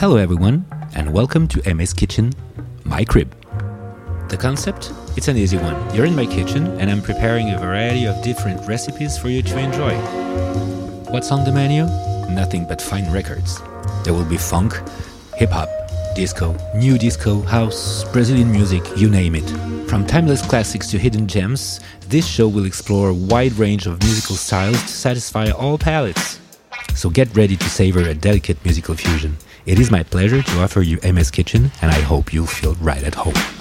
Hello, everyone, and welcome to Aimé's Kitchen, my crib. The concept? It's an easy one. You're in my kitchen, and I'm preparing a variety of different recipes for you to enjoy. What's on the menu? Nothing but fine records. There will be funk, hip hop, disco, new disco, house, Brazilian music, you name it. From timeless classics to hidden gems, this show will explore a wide range of musical styles to satisfy all palates. So get ready to savor a delicate musical fusion. It is my pleasure to offer you Aimé's Kitchen, and I hope you'll feel right at home.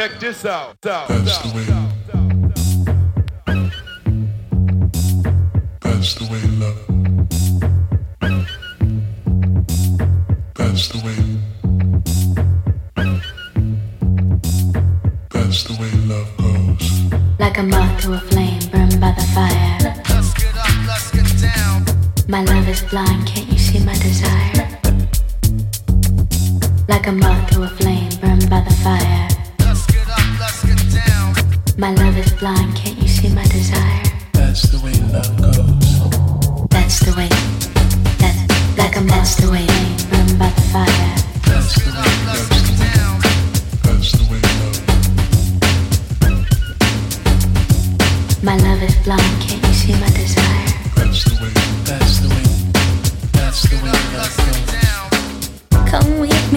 Check this out. out That's the way. That's the way love. That's the way. That's the way love goes. Like a moth to a flame, burned by the fire. Let's get up, let's get down. My love is blind, can't you see my desire? Like a moth to a flame, burned by the fire. My love is blind, can't you see my desire? That's the way love goes. That's the way. That, like I'm that's the way. Burn by the fire. That's the way love goes My love is blind, can't you see my desire? That's the way. That's the way. That's the way love goes. Come with.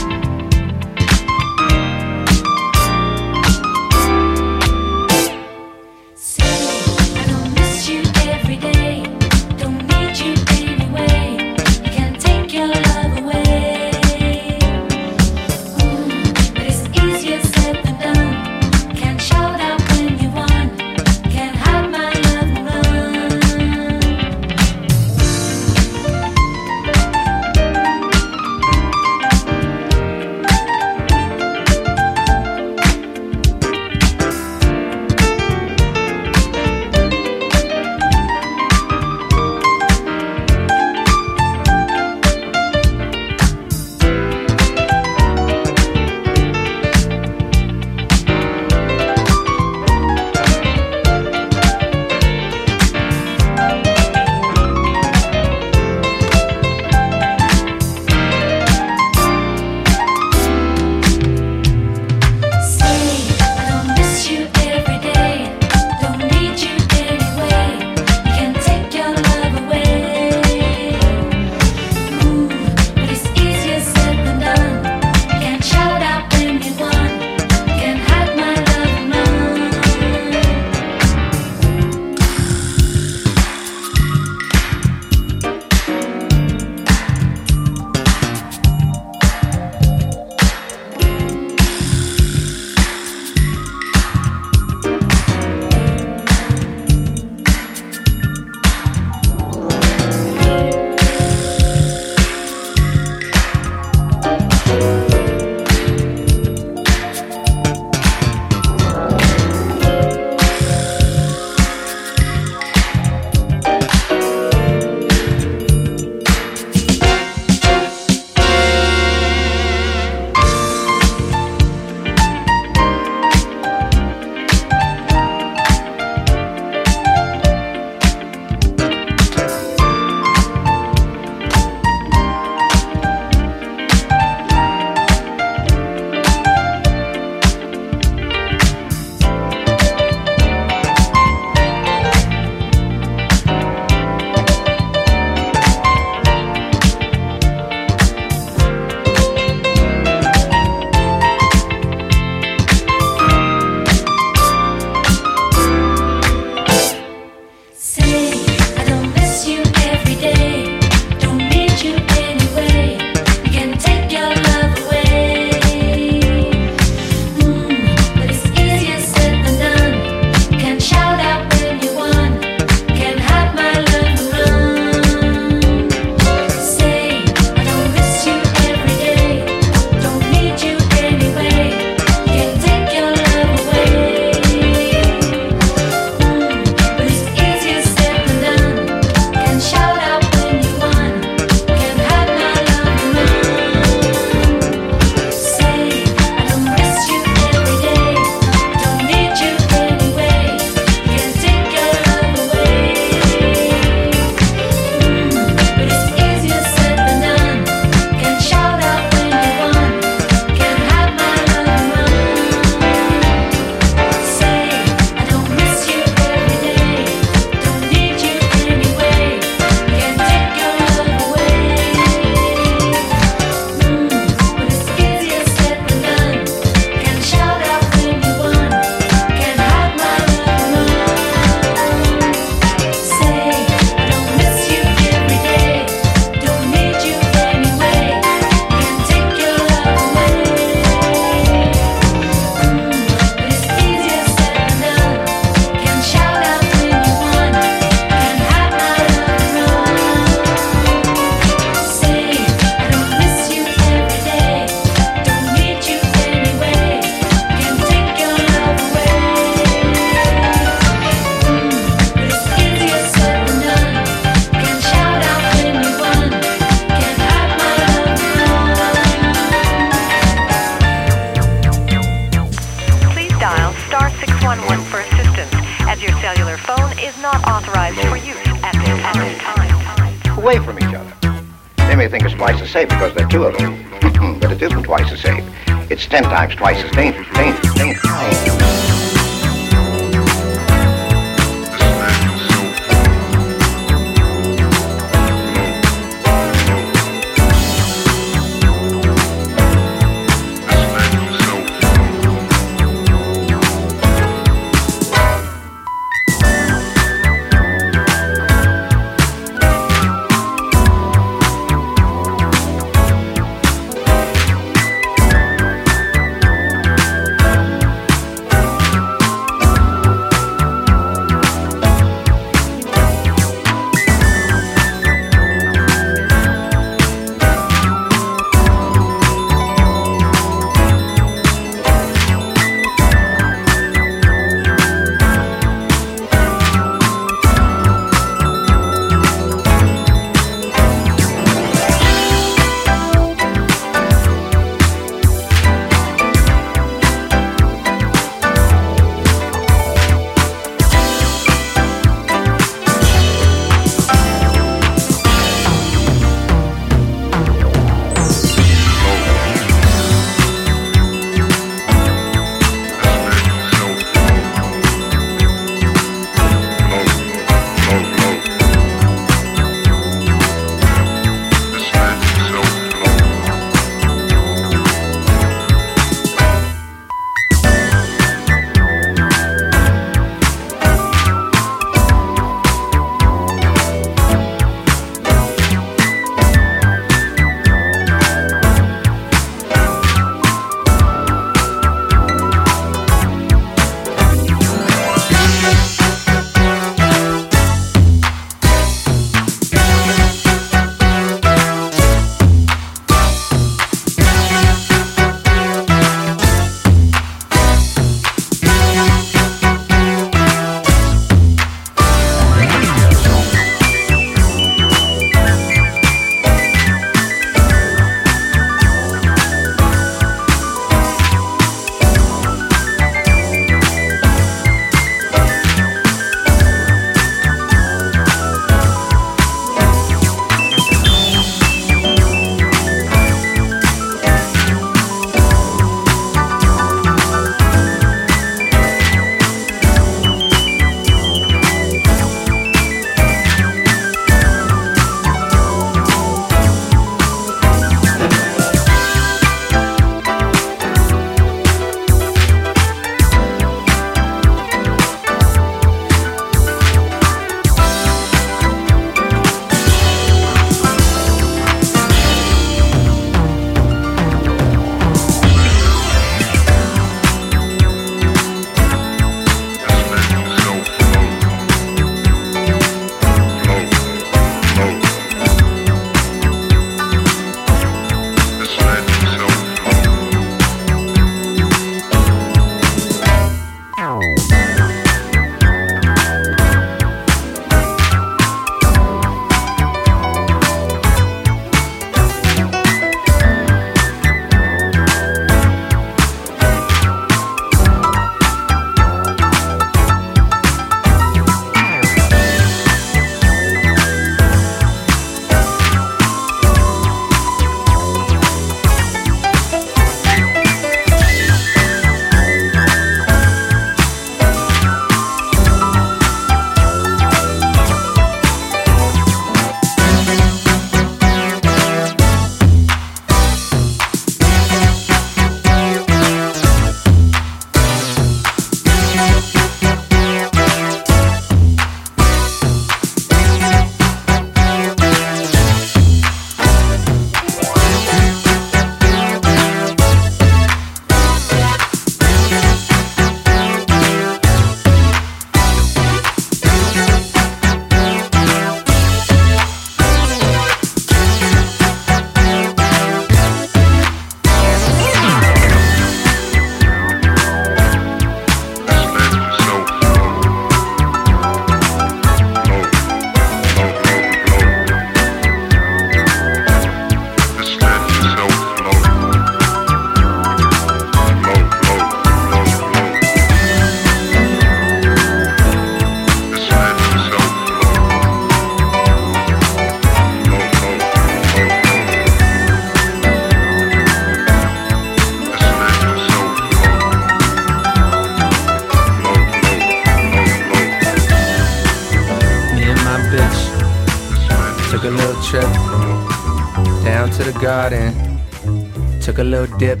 Little dip.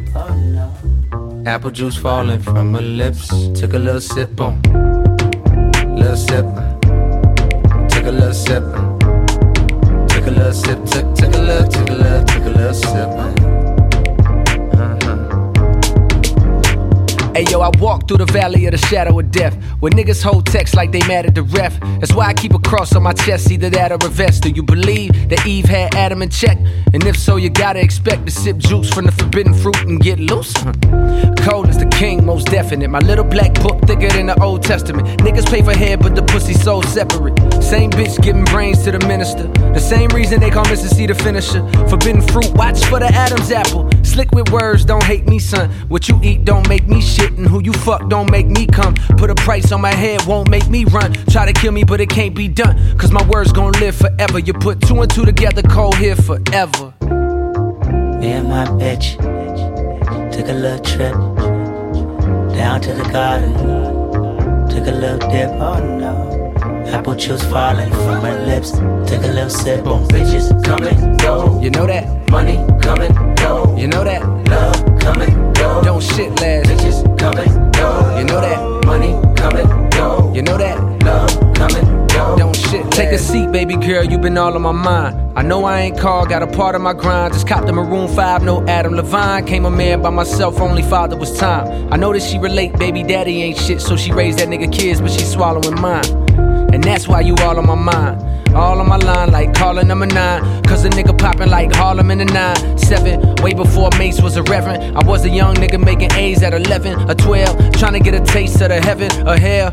Apple juice falling from her lips. Took a little sip on. Little sip. Took a little sip. Took a little sip. Took, took a little, took a little, took a little sip. Uh-huh. Hey yo, I walk through the valley of the shadow of death. Where niggas hold text like they mad at the ref. That's why I keep a cross on my chest, either that or a vest. Do you believe that Eve had Adam in check? And if so, you gotta expect to sip juice from the forbidden fruit and get loose. Cole as the king, most definite. My little black book thicker than the Old Testament. Niggas pay for head, but the pussy so separate. Same bitch giving brains to the minister. The same reason they call Mrs. C the finisher. Forbidden fruit, watch for the Adam's apple. Slick with words, don't hate me, son. What you eat don't make me shit, and who you fuck don't make me come. Put a price on my head, won't make me run. Try to kill me, but it can't be done. Cause my words gon' live forever. You put two and two together, Cole here forever. Me and my bitch took a little trip down to the garden. Took a little dip, oh no. Apple juice falling from her lips. Took a little sip on bitches coming, go. You know that? Money coming, go. You know that? Love coming, go. Don't shit last. Bitches come come and go. You know that? Love come and go. Don't shit. Take a seat, baby girl. You been all on my mind. I know I ain't called, got a part of my grind. Just copped the Maroon 5, no Adam Levine. Came a man by myself, only father was time. I know that she relate, baby daddy ain't shit, so she raised that nigga kids, but she swallowing mine. And that's why you all on my mind. All on my line, like calling number nine. Cause a nigga popping like Harlem in the nine. Seven, way before Mace was a reverend. I was a young nigga making A's at 11 or 12. Trying to get a taste of the heaven or hell.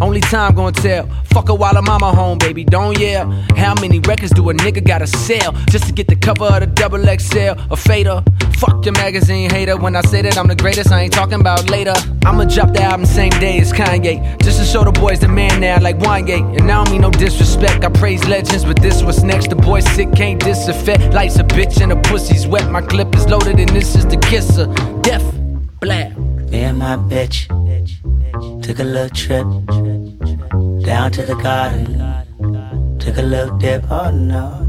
Only time gonna tell. Fuck her while her mama home, baby, don't yell. How many records do a nigga gotta sell just to get the cover of the double XL? A fader. Fuck your magazine hater. When I say that I'm the greatest, I ain't talking about later. I'ma drop the album same day as Kanye. Just to show the boys the man now, like Wanya. And I don't mean no disrespect. I praise legends, but this what's next. The boy sick, can't disaffect. Life's a bitch and the pussy's wet. My clip is loaded, and this is the kisser. Death, blab. Me and my bitch took a little trip down to the garden. Took a little dip, oh no.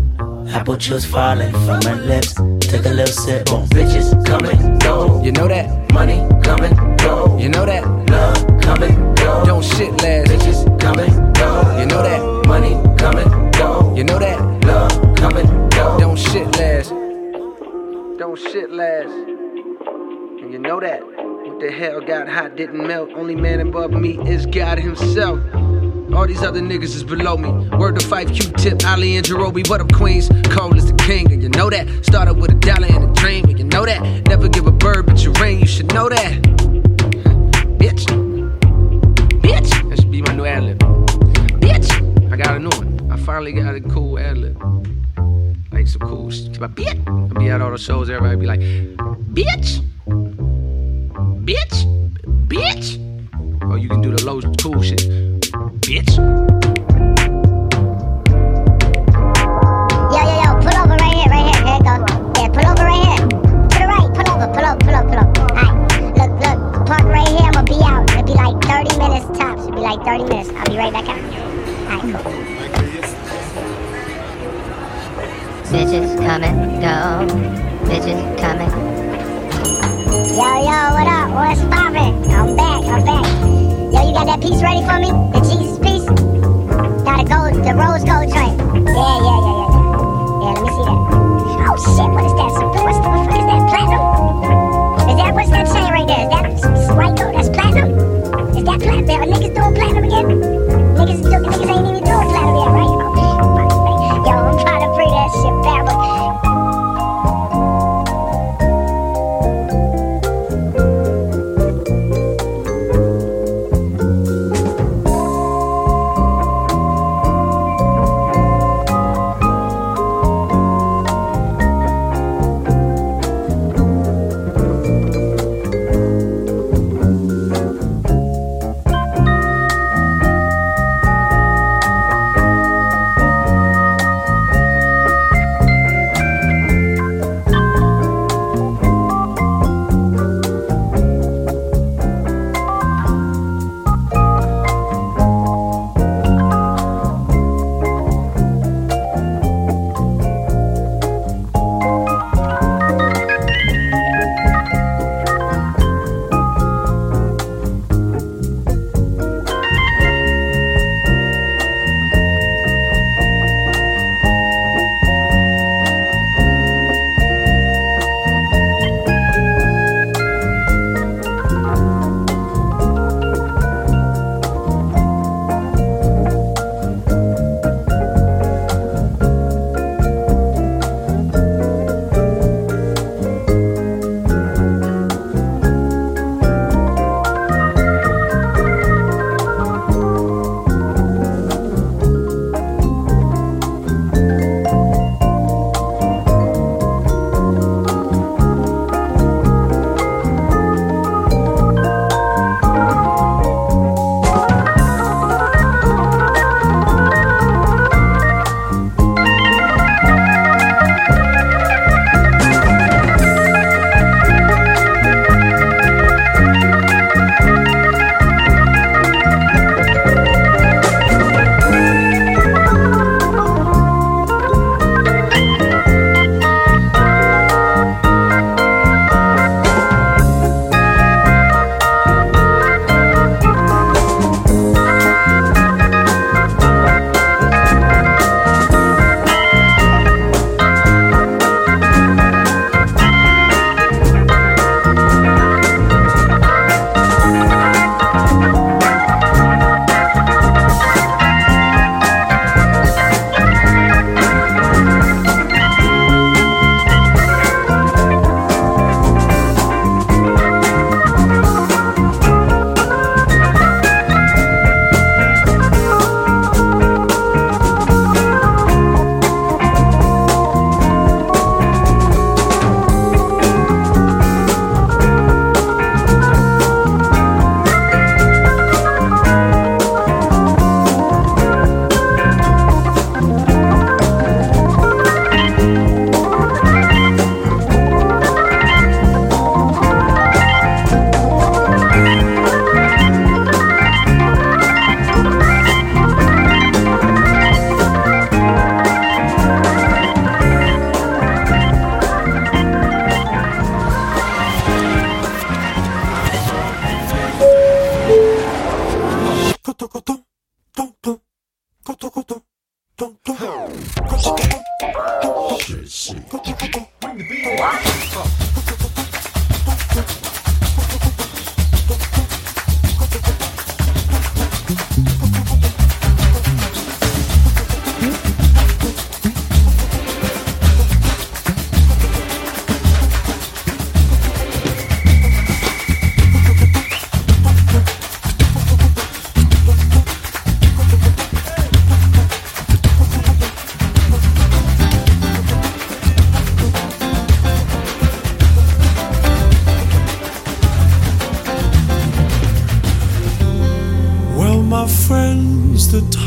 Apple juice falling from her lips. Took a little sip on bitches coming, go. You know that? Money coming, go. You know that? Love coming, go. Don't shit last. Bitches come and go. You know that? Money coming, go. You know that? Love coming, go. Don't shit last. Don't shit last. And you know that. The hell got hot didn't melt. Only man above me is God Himself. All these other niggas is below me. Word to Phife Q-tip, Ali and Jarobi. What up, Queens? Cole is the king, and you know that. Started with a dollar and a dream, and you know that. Never give a bird but your ring, you should know that. Bitch. Bitch. That should be my new ad lib. Bitch. I got a new one. I finally got a cool ad lib. Like some cool shit. Bitch. I'll be at all the shows, everybody be like, bitch. Bitch. Bitch. Or you can do the low cool shit. Bitch. Yo, yo, yo, pull over right here, right here. Here it goes. Yeah, pull over right here. To the right, pull over, pull over, pull over, pull over. Alright, look, look, park right here. I'm gonna be out. It'll be like 30 minutes tops. It'll be like 30 minutes. I'll be right back out. Alright, cool. Bitches come and go. Bitches come and Yo, yo, what up? What's poppin'? I'm back, I'm back. Yo, you got that piece ready for me? The Jesus piece? Got a gold, the rose gold joint. Yeah, yeah, yeah, yeah, yeah. Yeah, let me see that. Oh shit, what is that? What's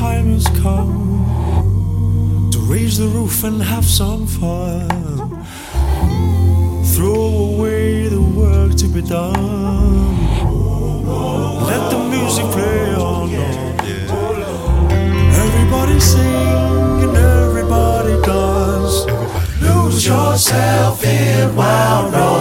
time has come to raise the roof and have some fun. Throw away the work to be done. Let the music play on. Everybody sing and everybody dance. Lose yourself in wild rock.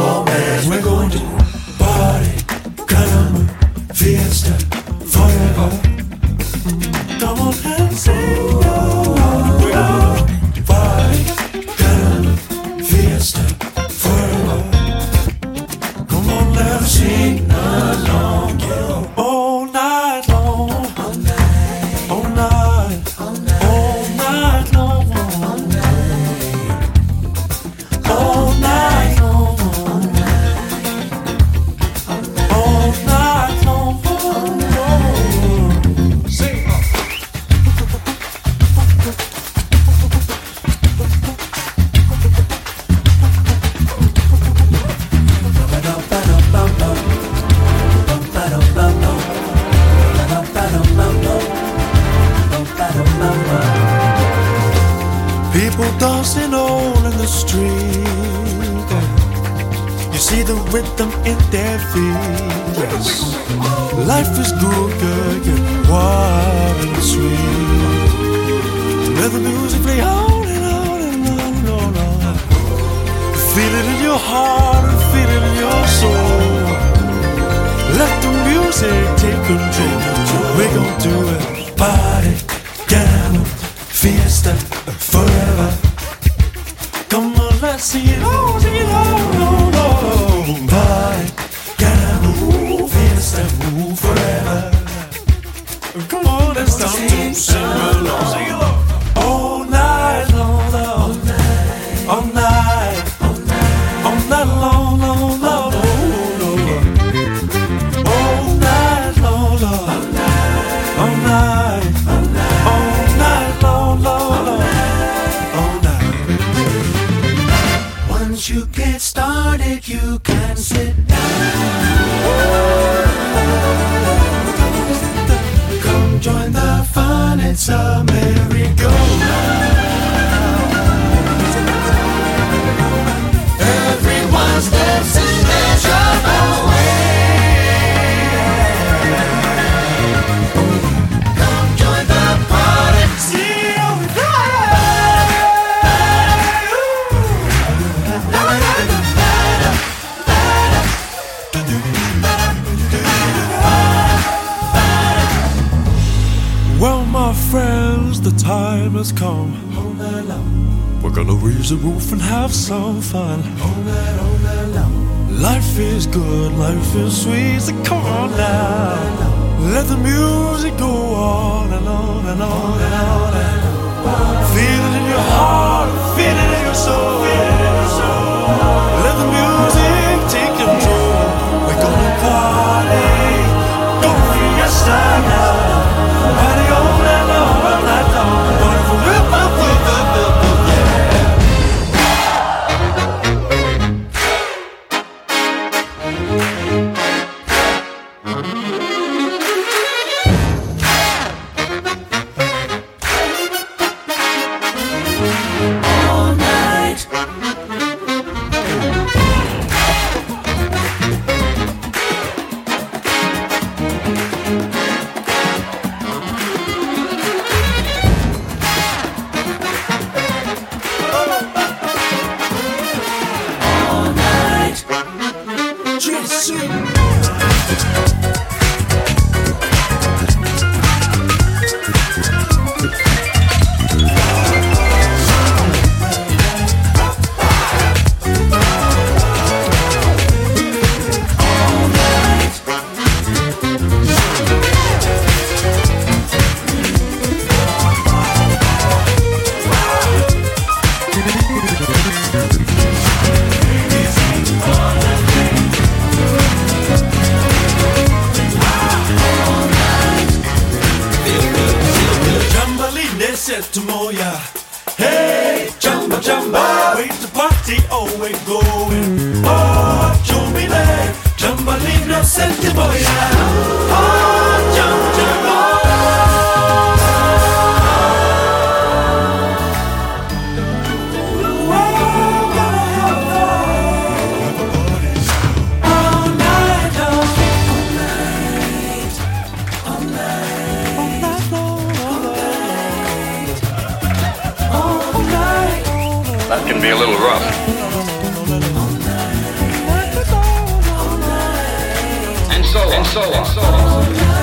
and so on. And so on.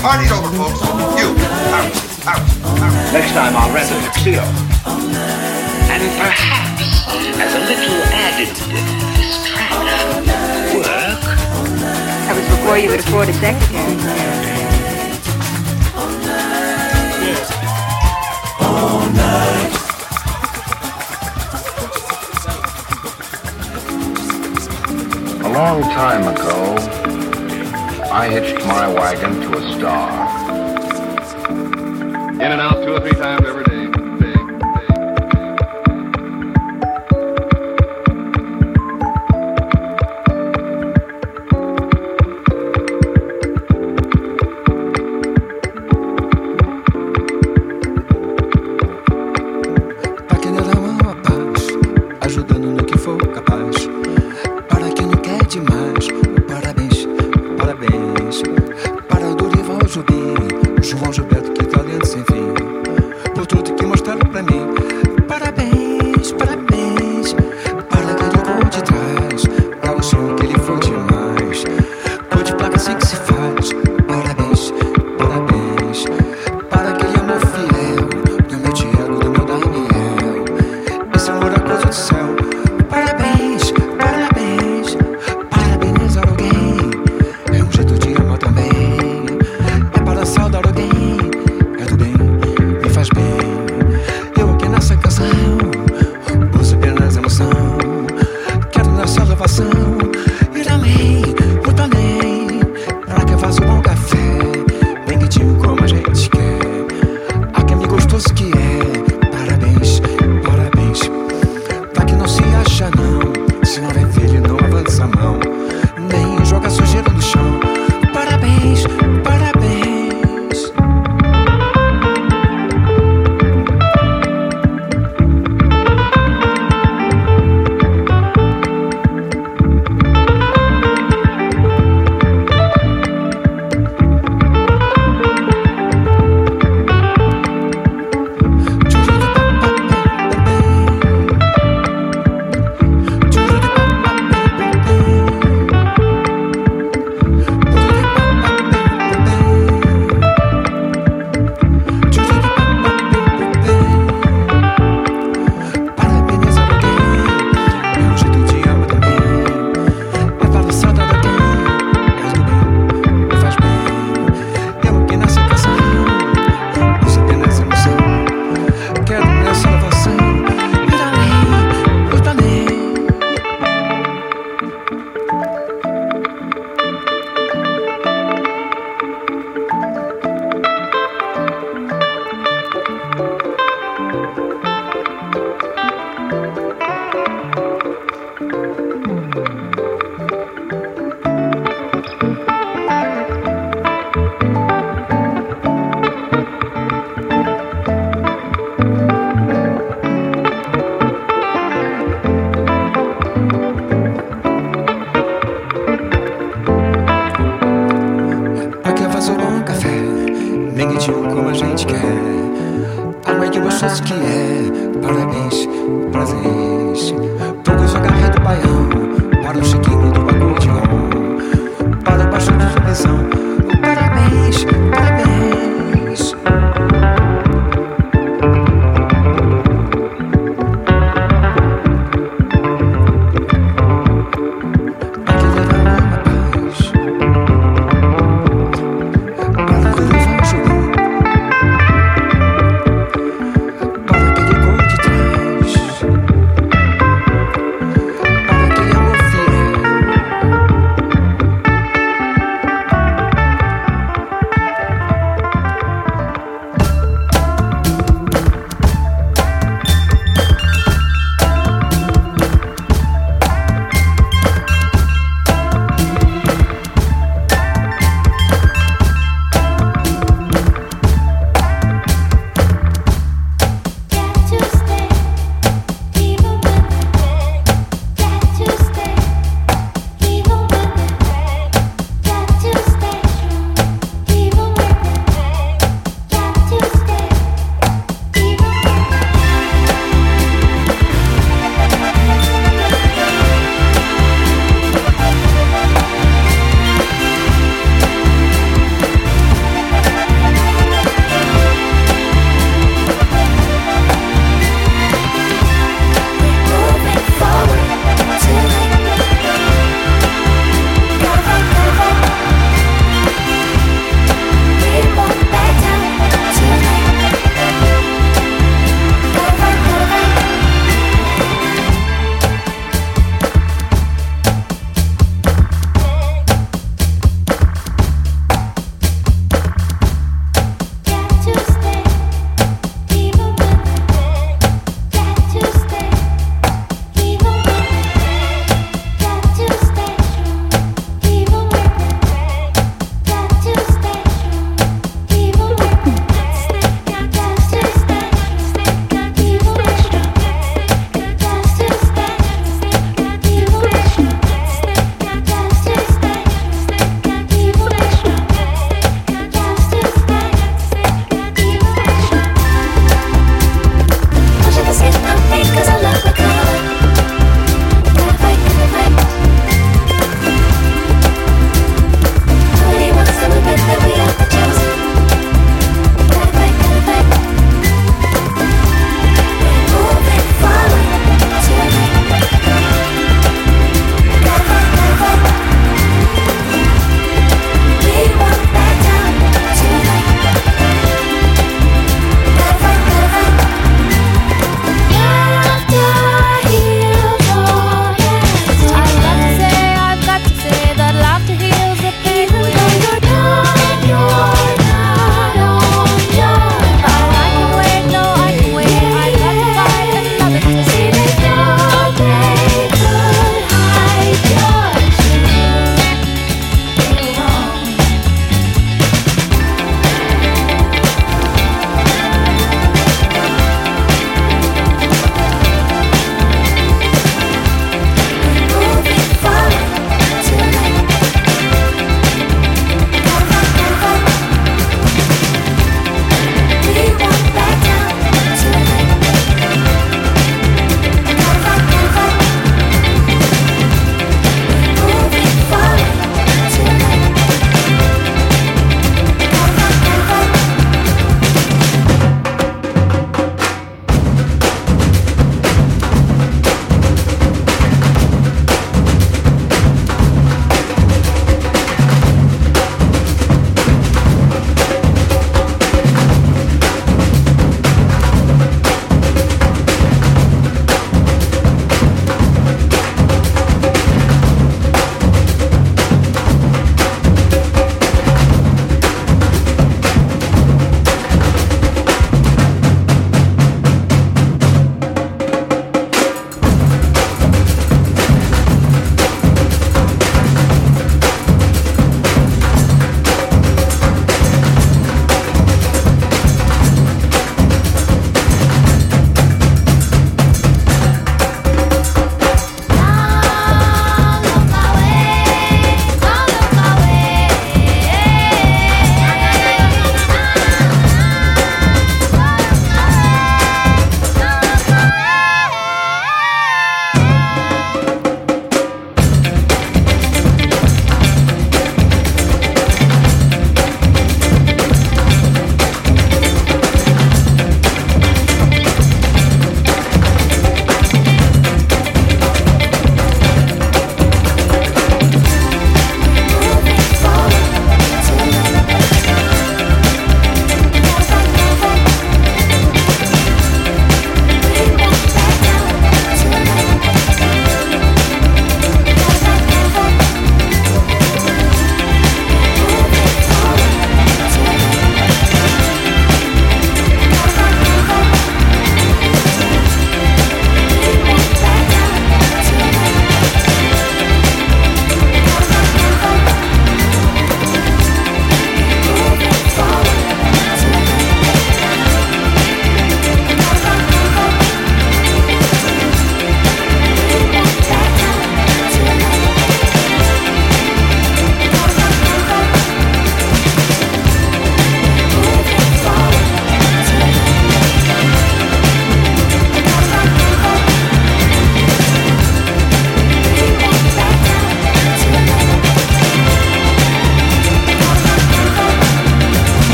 Party's over, folks. You, out, out, out. Next time I'll rent a tuxedo. And perhaps, as a little added before you could afford a sex again. A long time ago, I hitched my wagon to a star. In and out two or three times. choses qui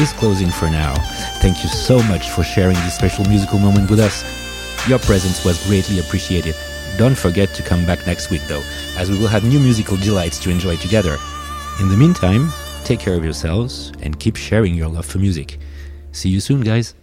is closing for now. Thank you so much for sharing this special musical moment with us. Your presence was greatly appreciated. Don't forget to come back next week though, as we will have new musical delights to enjoy together. In the meantime, take care of yourselves and keep sharing your love for music. See you soon, guys.